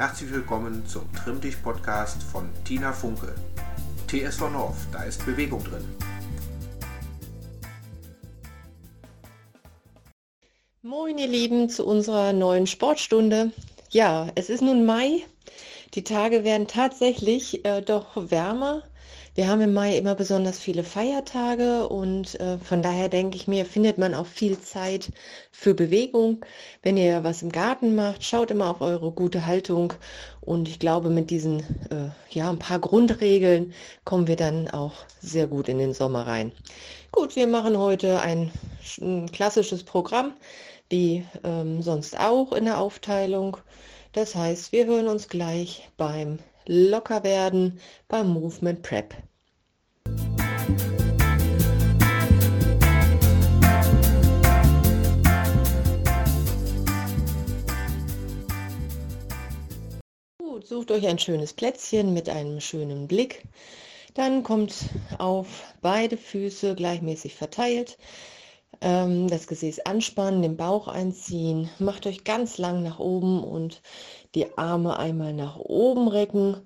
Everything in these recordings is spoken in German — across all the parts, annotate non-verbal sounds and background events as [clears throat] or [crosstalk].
Herzlich willkommen zum Trimm dich Podcast von Tina Funke. TSV North, da ist Bewegung drin. Moin ihr Lieben zu unserer neuen Sportstunde. Ja, es ist nun Mai. Die Tage werden tatsächlich äh, doch wärmer. Wir haben im Mai immer besonders viele Feiertage und äh, von daher denke ich mir, findet man auch viel Zeit für Bewegung. Wenn ihr was im Garten macht, schaut immer auf eure gute Haltung und ich glaube, mit diesen äh, ja ein paar Grundregeln kommen wir dann auch sehr gut in den Sommer rein. Gut, wir machen heute ein, ein klassisches Programm, wie ähm, sonst auch in der Aufteilung. Das heißt, wir hören uns gleich beim locker werden beim Movement Prep. Sucht euch ein schönes Plätzchen mit einem schönen Blick. Dann kommt auf beide Füße gleichmäßig verteilt. Ähm, das Gesäß anspannen, den Bauch einziehen, macht euch ganz lang nach oben und die Arme einmal nach oben recken,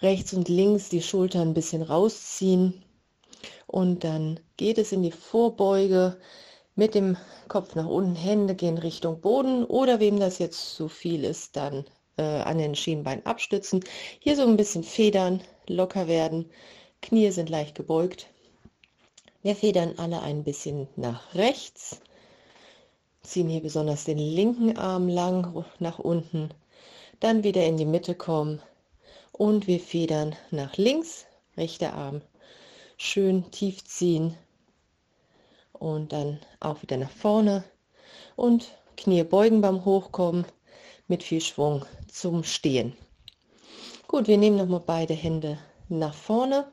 rechts und links die Schultern ein bisschen rausziehen. Und dann geht es in die Vorbeuge mit dem Kopf nach unten, Hände gehen Richtung Boden. Oder wem das jetzt zu viel ist, dann äh, an den Schienbein abstützen. Hier so ein bisschen federn, locker werden, Knie sind leicht gebeugt. Wir federn alle ein bisschen nach rechts, ziehen hier besonders den linken Arm lang nach unten, dann wieder in die Mitte kommen. Und wir federn nach links, rechter Arm schön tief ziehen. Und dann auch wieder nach vorne. Und Knie beugen beim Hochkommen mit viel Schwung zum Stehen. Gut, wir nehmen nochmal beide Hände nach vorne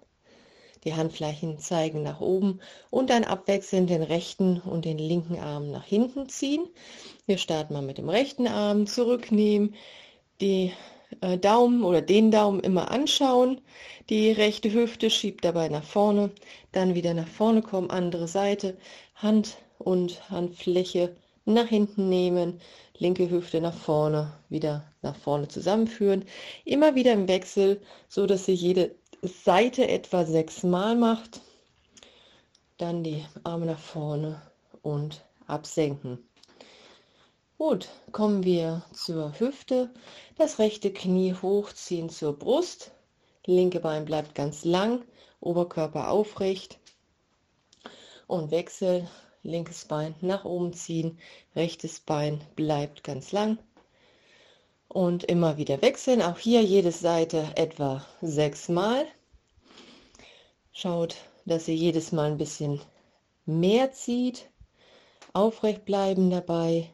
die Handflächen zeigen nach oben und dann abwechselnd den rechten und den linken Arm nach hinten ziehen. Wir starten mal mit dem rechten Arm, zurücknehmen, die äh, Daumen oder den Daumen immer anschauen, die rechte Hüfte schiebt dabei nach vorne, dann wieder nach vorne kommen, andere Seite, Hand und Handfläche nach hinten nehmen, linke Hüfte nach vorne, wieder nach vorne zusammenführen, immer wieder im Wechsel, so dass Sie jede Seite etwa sechsmal macht, dann die Arme nach vorne und absenken. Gut, kommen wir zur Hüfte. Das rechte Knie hochziehen zur Brust. Linke Bein bleibt ganz lang, Oberkörper aufrecht und Wechsel. Linkes Bein nach oben ziehen, rechtes Bein bleibt ganz lang und immer wieder wechseln. Auch hier jede Seite etwa sechsmal. Schaut, dass ihr jedes Mal ein bisschen mehr zieht. Aufrecht bleiben dabei.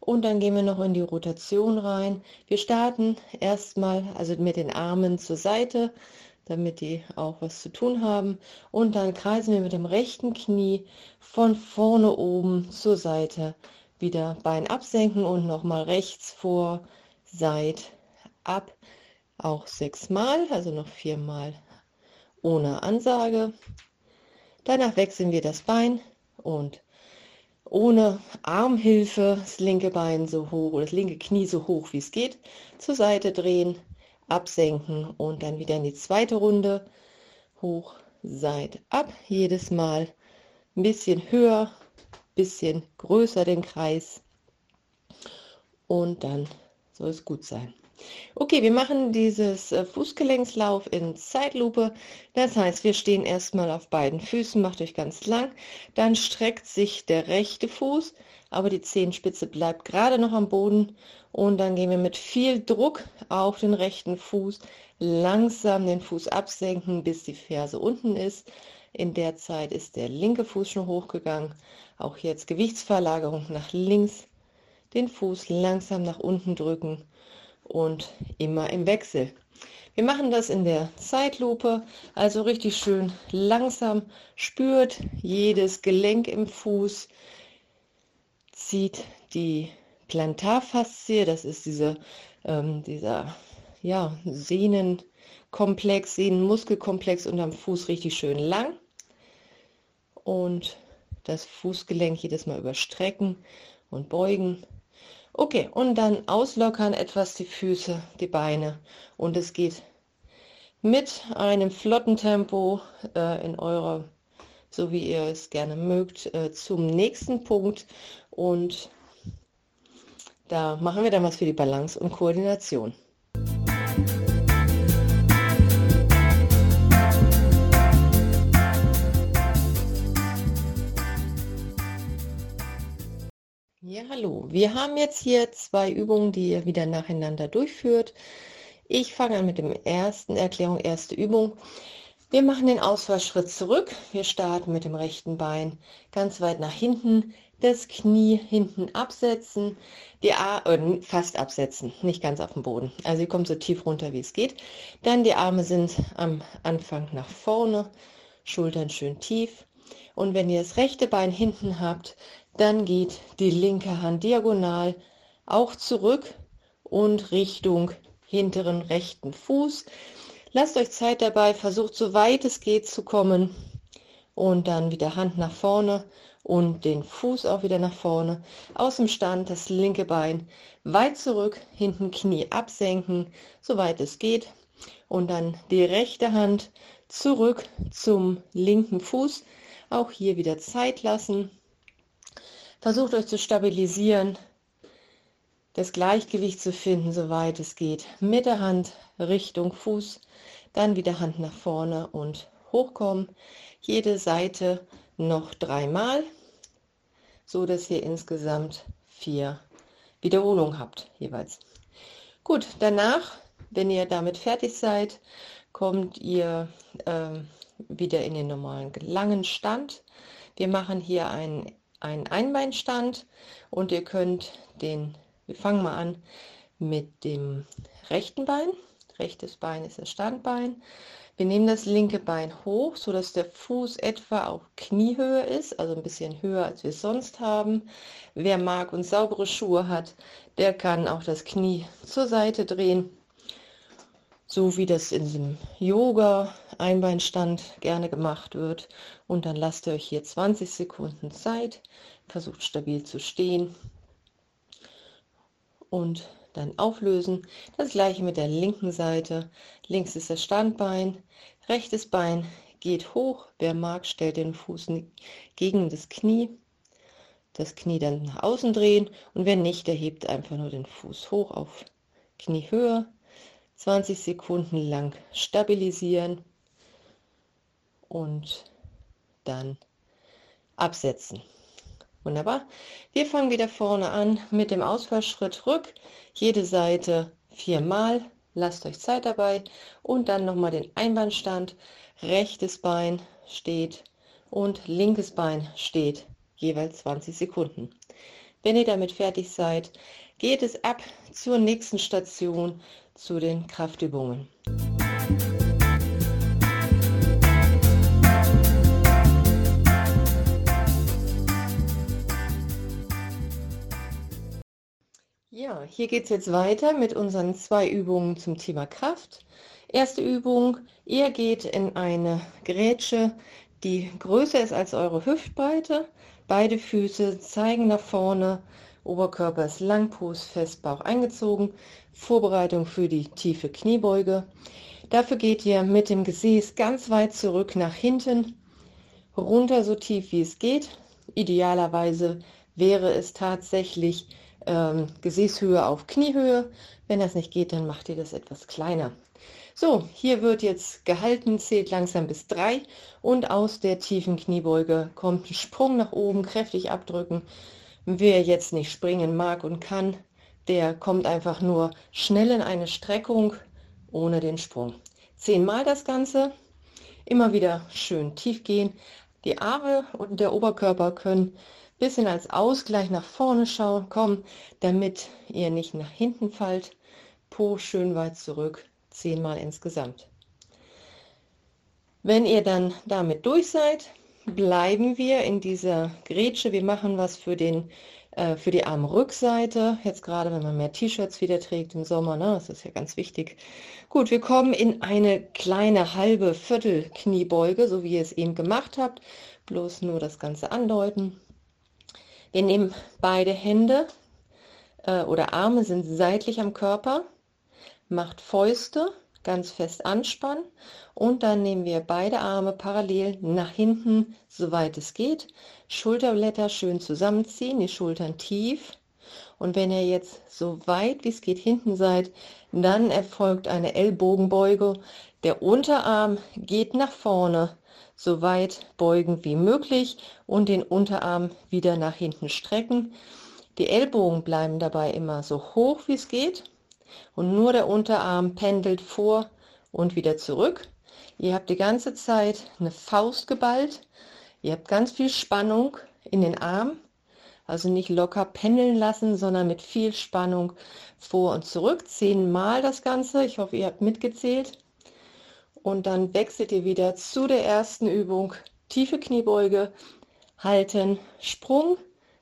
Und dann gehen wir noch in die Rotation rein. Wir starten erstmal also mit den Armen zur Seite, damit die auch was zu tun haben. Und dann kreisen wir mit dem rechten Knie von vorne oben zur Seite. Wieder Bein absenken und nochmal rechts vor, Seit ab, auch sechsmal, also noch viermal ohne Ansage. Danach wechseln wir das Bein und ohne Armhilfe das linke Bein so hoch das linke Knie so hoch wie es geht zur Seite drehen, absenken und dann wieder in die zweite Runde hoch, seit ab. Jedes Mal ein bisschen höher, bisschen größer den Kreis und dann soll es gut sein. Okay, wir machen dieses äh, Fußgelenkslauf in Zeitlupe. Das heißt, wir stehen erstmal auf beiden Füßen, macht euch ganz lang. Dann streckt sich der rechte Fuß, aber die Zehenspitze bleibt gerade noch am Boden. Und dann gehen wir mit viel Druck auf den rechten Fuß, langsam den Fuß absenken, bis die Ferse unten ist. In der Zeit ist der linke Fuß schon hochgegangen. Auch jetzt Gewichtsverlagerung nach links den Fuß langsam nach unten drücken und immer im Wechsel. Wir machen das in der Zeitlupe, also richtig schön langsam. Spürt jedes Gelenk im Fuß, zieht die Plantarfaszie, das ist diese, ähm, dieser ja, Sehnenkomplex, Sehnenmuskelkomplex unterm Fuß richtig schön lang. Und das Fußgelenk jedes Mal überstrecken und beugen Okay, und dann auslockern etwas die Füße, die Beine. Und es geht mit einem flotten Tempo äh, in eurer, so wie ihr es gerne mögt, äh, zum nächsten Punkt. Und da machen wir dann was für die Balance und Koordination. Ja, hallo. Wir haben jetzt hier zwei Übungen, die ihr wieder nacheinander durchführt. Ich fange an mit dem ersten Erklärung, erste Übung. Wir machen den Ausfallschritt zurück. Wir starten mit dem rechten Bein ganz weit nach hinten, das Knie hinten absetzen, die Arme äh, fast absetzen, nicht ganz auf dem Boden. Also ihr kommt so tief runter, wie es geht. Dann die Arme sind am Anfang nach vorne, Schultern schön tief. Und wenn ihr das rechte Bein hinten habt, dann geht die linke Hand diagonal auch zurück und Richtung hinteren rechten Fuß. Lasst euch Zeit dabei, versucht so weit es geht zu kommen und dann wieder Hand nach vorne und den Fuß auch wieder nach vorne. Aus dem Stand das linke Bein weit zurück, hinten Knie absenken, soweit es geht. Und dann die rechte Hand zurück zum linken Fuß. Auch hier wieder Zeit lassen. Versucht euch zu stabilisieren, das Gleichgewicht zu finden, soweit es geht. Mit der Hand Richtung Fuß, dann wieder Hand nach vorne und hochkommen. Jede Seite noch dreimal, so dass ihr insgesamt vier Wiederholungen habt jeweils. Gut, danach, wenn ihr damit fertig seid, kommt ihr äh, wieder in den normalen langen Stand. Wir machen hier einen einen Einbeinstand und ihr könnt den, wir fangen mal an mit dem rechten Bein. Rechtes Bein ist das Standbein. Wir nehmen das linke Bein hoch, so dass der Fuß etwa auf Kniehöhe ist, also ein bisschen höher als wir es sonst haben. Wer mag und saubere Schuhe hat, der kann auch das Knie zur Seite drehen so wie das in diesem Yoga-Einbeinstand gerne gemacht wird. Und dann lasst ihr euch hier 20 Sekunden Zeit, versucht stabil zu stehen und dann auflösen. Das gleiche mit der linken Seite. Links ist das Standbein, rechtes Bein geht hoch. Wer mag, stellt den Fuß gegen das Knie. Das Knie dann nach außen drehen und wer nicht, der hebt einfach nur den Fuß hoch auf Kniehöhe 20 Sekunden lang stabilisieren und dann absetzen. Wunderbar. Wir fangen wieder vorne an mit dem Ausfallschritt rück. Jede Seite viermal. Lasst euch Zeit dabei. Und dann nochmal den Einbandstand. Rechtes Bein steht und linkes Bein steht. Jeweils 20 Sekunden. Wenn ihr damit fertig seid, geht es ab zur nächsten Station, zu den Kraftübungen. Hier geht es jetzt weiter mit unseren zwei Übungen zum Thema Kraft. Erste Übung, ihr geht in eine Grätsche, die größer ist als eure Hüftbreite. Beide Füße zeigen nach vorne Oberkörper ist lang, Fuß fest, Bauch eingezogen. Vorbereitung für die tiefe Kniebeuge. Dafür geht ihr mit dem Gesäß ganz weit zurück nach hinten, runter so tief wie es geht. Idealerweise wäre es tatsächlich ähm, Gesäßhöhe auf Kniehöhe. Wenn das nicht geht, dann macht ihr das etwas kleiner. So, hier wird jetzt gehalten, zählt langsam bis drei und aus der tiefen Kniebeuge kommt ein Sprung nach oben, kräftig abdrücken Wer jetzt nicht springen mag und kann, der kommt einfach nur schnell in eine Streckung ohne den Sprung. Zehnmal das Ganze. Immer wieder schön tief gehen. Die Arme und der Oberkörper können bisschen als Ausgleich nach vorne schauen, kommen, damit ihr nicht nach hinten fallt. Po schön weit zurück. Zehnmal insgesamt. Wenn ihr dann damit durch seid, bleiben wir in dieser Grätsche. Wir machen was für, den, äh, für die Armrückseite. Jetzt gerade, wenn man mehr T-Shirts wieder trägt im Sommer, ne, das ist ja ganz wichtig. Gut, wir kommen in eine kleine halbe Viertel-Kniebeuge, so wie ihr es eben gemacht habt. Bloß nur das Ganze andeuten. Wir nehmen beide Hände äh, oder Arme sind seitlich am Körper. Macht Fäuste ganz fest anspannen und dann nehmen wir beide Arme parallel nach hinten, soweit es geht. Schulterblätter schön zusammenziehen, die Schultern tief. Und wenn ihr jetzt so weit wie es geht hinten seid, dann erfolgt eine Ellbogenbeuge. Der Unterarm geht nach vorne, so weit beugen wie möglich und den Unterarm wieder nach hinten strecken. Die Ellbogen bleiben dabei immer so hoch wie es geht und nur der Unterarm pendelt vor und wieder zurück. Ihr habt die ganze Zeit eine Faust geballt. Ihr habt ganz viel Spannung in den Arm. Also nicht locker pendeln lassen, sondern mit viel Spannung vor und zurück. Zehnmal das Ganze. Ich hoffe, ihr habt mitgezählt. Und dann wechselt ihr wieder zu der ersten Übung. Tiefe Kniebeuge, halten, Sprung,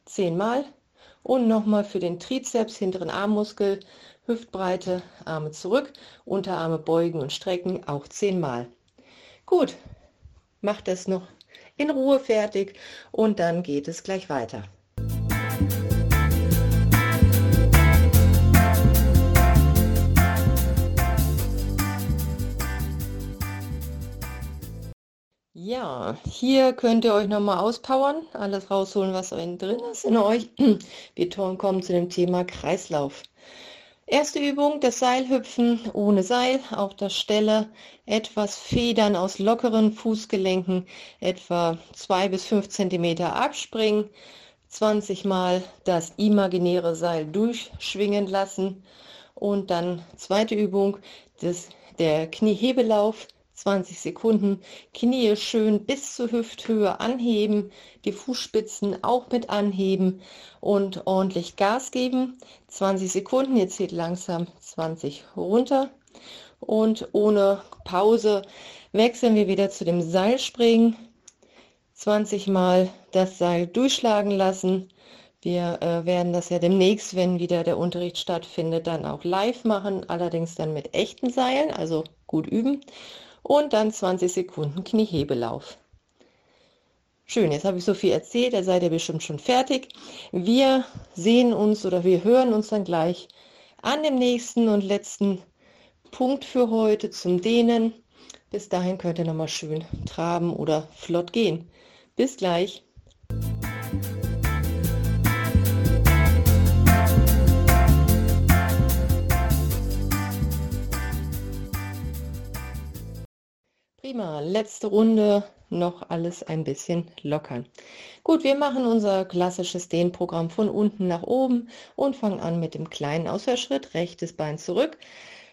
zehnmal. Und nochmal für den Trizeps, hinteren Armmuskel, Hüftbreite, Arme zurück, Unterarme beugen und strecken, auch zehnmal. Gut, macht das noch in Ruhe fertig und dann geht es gleich weiter. Ja, hier könnt ihr euch nochmal auspowern, alles rausholen, was drin ist in euch. [clears throat] Wir kommen zu dem Thema Kreislauf. Erste Übung, das Seilhüpfen ohne Seil auf der Stelle, etwas Federn aus lockeren Fußgelenken, etwa zwei bis fünf Zentimeter abspringen, 20 Mal das imaginäre Seil durchschwingen lassen und dann zweite Übung, das, der Kniehebelauf, 20 Sekunden, Knie schön bis zur Hüfthöhe anheben, die Fußspitzen auch mit anheben und ordentlich Gas geben. 20 Sekunden, ihr zählt langsam 20 runter und ohne Pause wechseln wir wieder zu dem Seilspringen. 20 Mal das Seil durchschlagen lassen. Wir äh, werden das ja demnächst, wenn wieder der Unterricht stattfindet, dann auch live machen, allerdings dann mit echten Seilen, also gut üben und dann 20 Sekunden Kniehebelauf. Schön, jetzt habe ich so viel erzählt, da seid ihr bestimmt schon fertig. Wir sehen uns oder wir hören uns dann gleich an dem nächsten und letzten Punkt für heute zum Dehnen. Bis dahin könnt ihr nochmal schön traben oder flott gehen. Bis gleich. Prima, letzte Runde, noch alles ein bisschen lockern. Gut, wir machen unser klassisches Dehnprogramm von unten nach oben und fangen an mit dem kleinen Ausfallschritt, rechtes Bein zurück.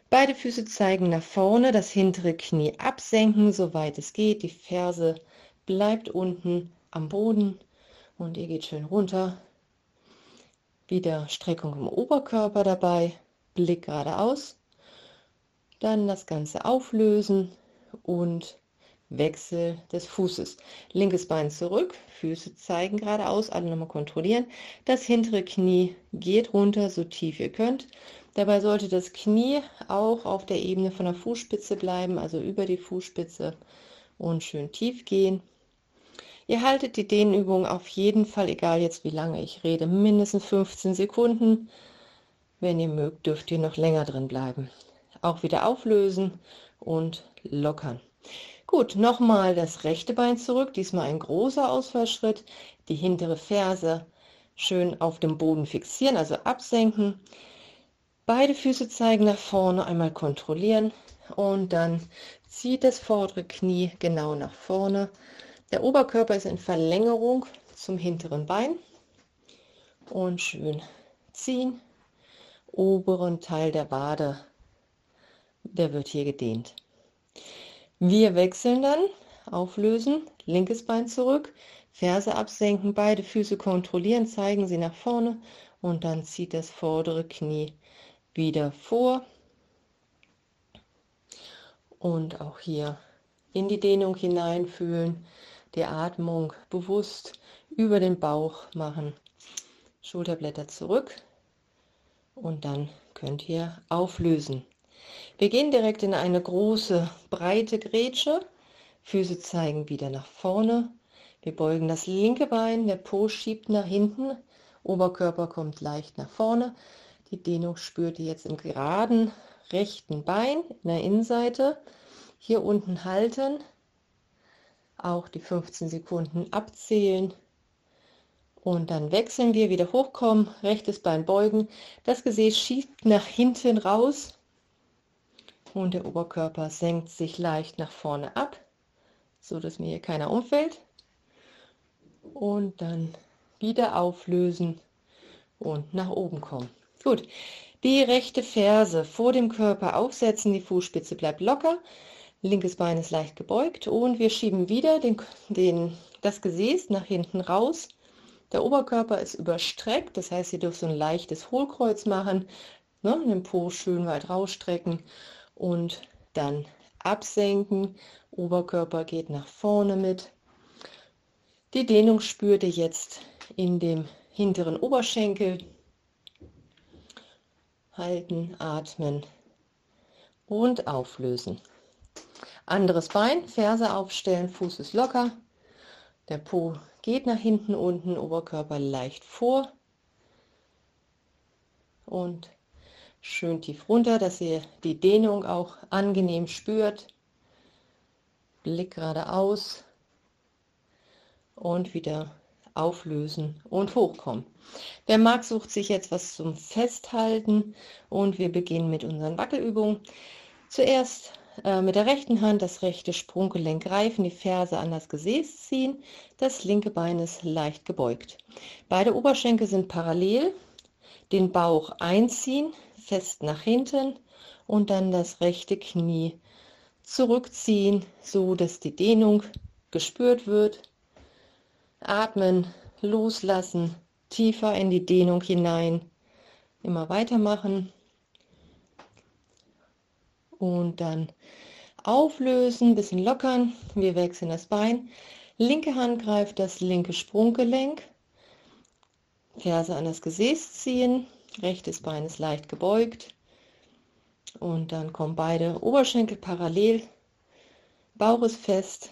Beide Füße zeigen nach vorne, das hintere Knie absenken, soweit es geht. Die Ferse bleibt unten am Boden und ihr geht schön runter. Wieder Streckung im Oberkörper dabei, Blick geradeaus. Dann das Ganze auflösen, und Wechsel des Fußes. Linkes Bein zurück, Füße zeigen geradeaus, alle nochmal kontrollieren. Das hintere Knie geht runter, so tief ihr könnt. Dabei sollte das Knie auch auf der Ebene von der Fußspitze bleiben, also über die Fußspitze und schön tief gehen. Ihr haltet die Dehnübung auf jeden Fall, egal jetzt wie lange ich rede, mindestens 15 Sekunden. Wenn ihr mögt, dürft ihr noch länger drin bleiben. Auch wieder auflösen und lockern. Gut, nochmal das rechte Bein zurück, diesmal ein großer Ausfallschritt, die hintere Ferse schön auf dem Boden fixieren, also absenken. Beide Füße zeigen nach vorne, einmal kontrollieren und dann zieht das vordere Knie genau nach vorne. Der Oberkörper ist in Verlängerung zum hinteren Bein und schön ziehen. Oberen Teil der Wade, der wird hier gedehnt. Wir wechseln dann, auflösen, linkes Bein zurück, Ferse absenken, beide Füße kontrollieren, zeigen sie nach vorne und dann zieht das vordere Knie wieder vor. Und auch hier in die Dehnung hineinfühlen, die Atmung bewusst über den Bauch machen. Schulterblätter zurück und dann könnt ihr auflösen. Wir gehen direkt in eine große, breite Grätsche. Füße zeigen wieder nach vorne. Wir beugen das linke Bein, der Po schiebt nach hinten Oberkörper kommt leicht nach vorne. Die Dehnung spürt ihr jetzt im geraden rechten Bein in der Innenseite. Hier unten halten. Auch die 15 Sekunden abzählen. Und dann wechseln wir, wieder hochkommen, rechtes Bein beugen. Das Gesäß schiebt nach hinten raus. Und der Oberkörper senkt sich leicht nach vorne ab, so dass mir hier keiner umfällt. Und dann wieder auflösen und nach oben kommen. Gut, die rechte Ferse vor dem Körper aufsetzen, die Fußspitze bleibt locker, linkes Bein ist leicht gebeugt und wir schieben wieder den, den, das Gesäß nach hinten raus. Der Oberkörper ist überstreckt, das heißt, ihr dürft so ein leichtes Hohlkreuz machen, ne, den Po schön weit rausstrecken und dann absenken. Oberkörper geht nach vorne mit. Die Dehnung spürt ihr jetzt in dem hinteren Oberschenkel. Halten, atmen und auflösen. Anderes Bein, Ferse aufstellen, Fuß ist locker. Der Po geht nach hinten unten, Oberkörper leicht vor. Und schön tief runter, dass ihr die Dehnung auch angenehm spürt. Blick geradeaus und wieder auflösen und hochkommen. Wer mag, sucht sich jetzt was zum Festhalten und wir beginnen mit unseren Wackelübungen. Zuerst äh, mit der rechten Hand das rechte Sprunggelenk greifen, die Ferse an das Gesäß ziehen, das linke Bein ist leicht gebeugt. Beide Oberschenkel sind parallel, den Bauch einziehen, fest nach hinten und dann das rechte Knie zurückziehen, so dass die Dehnung gespürt wird. Atmen, loslassen, tiefer in die Dehnung hinein. Immer weitermachen. Und dann auflösen, bisschen lockern. Wir wechseln das Bein. Linke Hand greift das linke Sprunggelenk. Ferse an das Gesäß ziehen. Rechtes Bein ist leicht gebeugt. Und dann kommen beide Oberschenkel parallel. Bauch ist fest.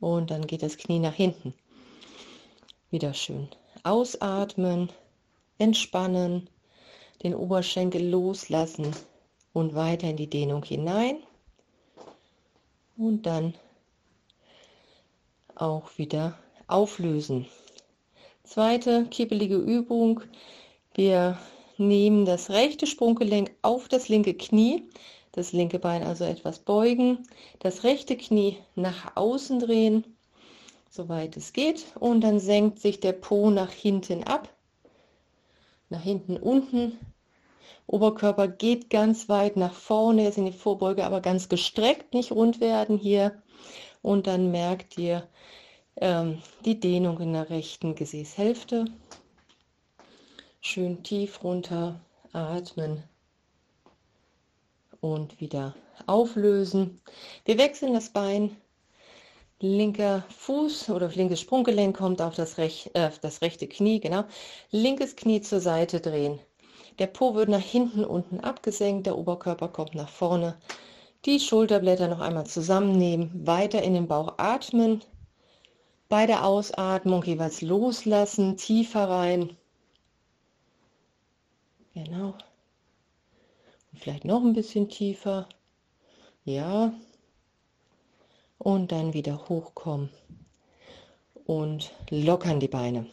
Und dann geht das Knie nach hinten. Wieder schön ausatmen, entspannen, den Oberschenkel loslassen und weiter in die Dehnung hinein. Und dann auch wieder auflösen. Zweite kippelige Übung. Wir nehmen das rechte Sprunggelenk auf das linke Knie, das linke Bein also etwas beugen, das rechte Knie nach außen drehen soweit es geht. Und dann senkt sich der Po nach hinten ab, nach hinten unten. Oberkörper geht ganz weit nach vorne, jetzt in die Vorbeuge, aber ganz gestreckt, nicht rund werden hier. Und dann merkt ihr ähm, die Dehnung in der rechten Gesäßhälfte. Schön tief runter atmen und wieder auflösen. Wir wechseln das Bein linker Fuß oder linkes Sprunggelenk kommt auf das, rech, äh, das rechte Knie, genau. Linkes Knie zur Seite drehen. Der Po wird nach hinten unten abgesenkt, der Oberkörper kommt nach vorne. Die Schulterblätter noch einmal zusammennehmen, weiter in den Bauch atmen. Bei der Ausatmung jeweils loslassen, tiefer rein. Genau. Und vielleicht noch ein bisschen tiefer. Ja, und dann wieder hochkommen und lockern die Beine.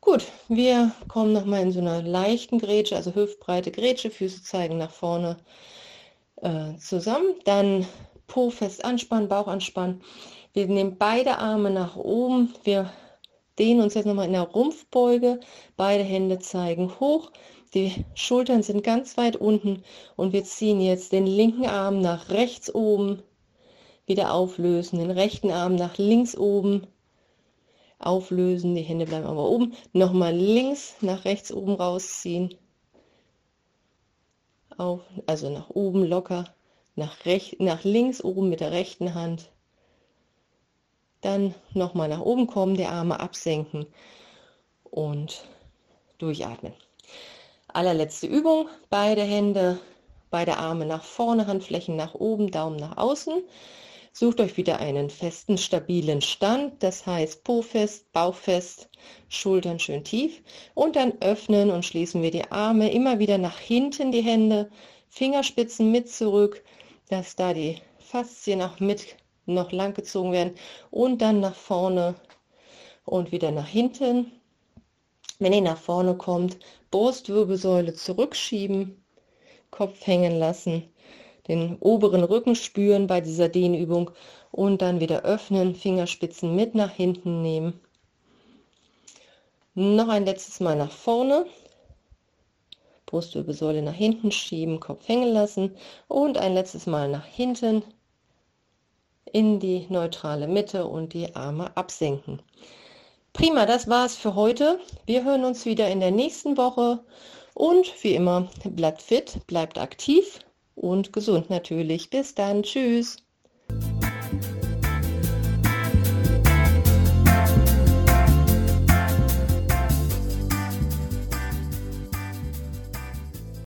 Gut, wir kommen noch mal in so einer leichten Grätsche, also hüftbreite Grätsche, Füße zeigen nach vorne äh, zusammen. Dann Po fest anspannen, Bauch anspannen. Wir nehmen beide Arme nach oben. Wir dehnen uns jetzt nochmal in der Rumpfbeuge. Beide Hände zeigen hoch. Die Schultern sind ganz weit unten und wir ziehen jetzt den linken Arm nach rechts oben wieder auflösen, den rechten Arm nach links oben auflösen, die Hände bleiben aber oben, nochmal links nach rechts oben rausziehen, auf, also nach oben locker, nach, rechts, nach links oben mit der rechten Hand, dann nochmal nach oben kommen, die Arme absenken und durchatmen. Allerletzte Übung, beide Hände, beide Arme nach vorne, Handflächen nach oben, Daumen nach außen. Sucht euch wieder einen festen, stabilen Stand, das heißt Po fest, Bauch fest, Schultern schön tief und dann öffnen und schließen wir die Arme immer wieder nach hinten die Hände, Fingerspitzen mit zurück, dass da die Faszien auch mit noch lang gezogen werden und dann nach vorne und wieder nach hinten. Wenn ihr nach vorne kommt, Brustwirbelsäule zurückschieben, Kopf hängen lassen den oberen Rücken spüren bei dieser Dehnübung und dann wieder öffnen, Fingerspitzen mit nach hinten nehmen. Noch ein letztes Mal nach vorne. Brustwirbelsäule nach hinten schieben, Kopf hängen lassen und ein letztes Mal nach hinten in die neutrale Mitte und die Arme absenken. Prima, das war's für heute. Wir hören uns wieder in der nächsten Woche und wie immer, bleibt fit, bleibt aktiv und gesund natürlich. Bis dann. Tschüss.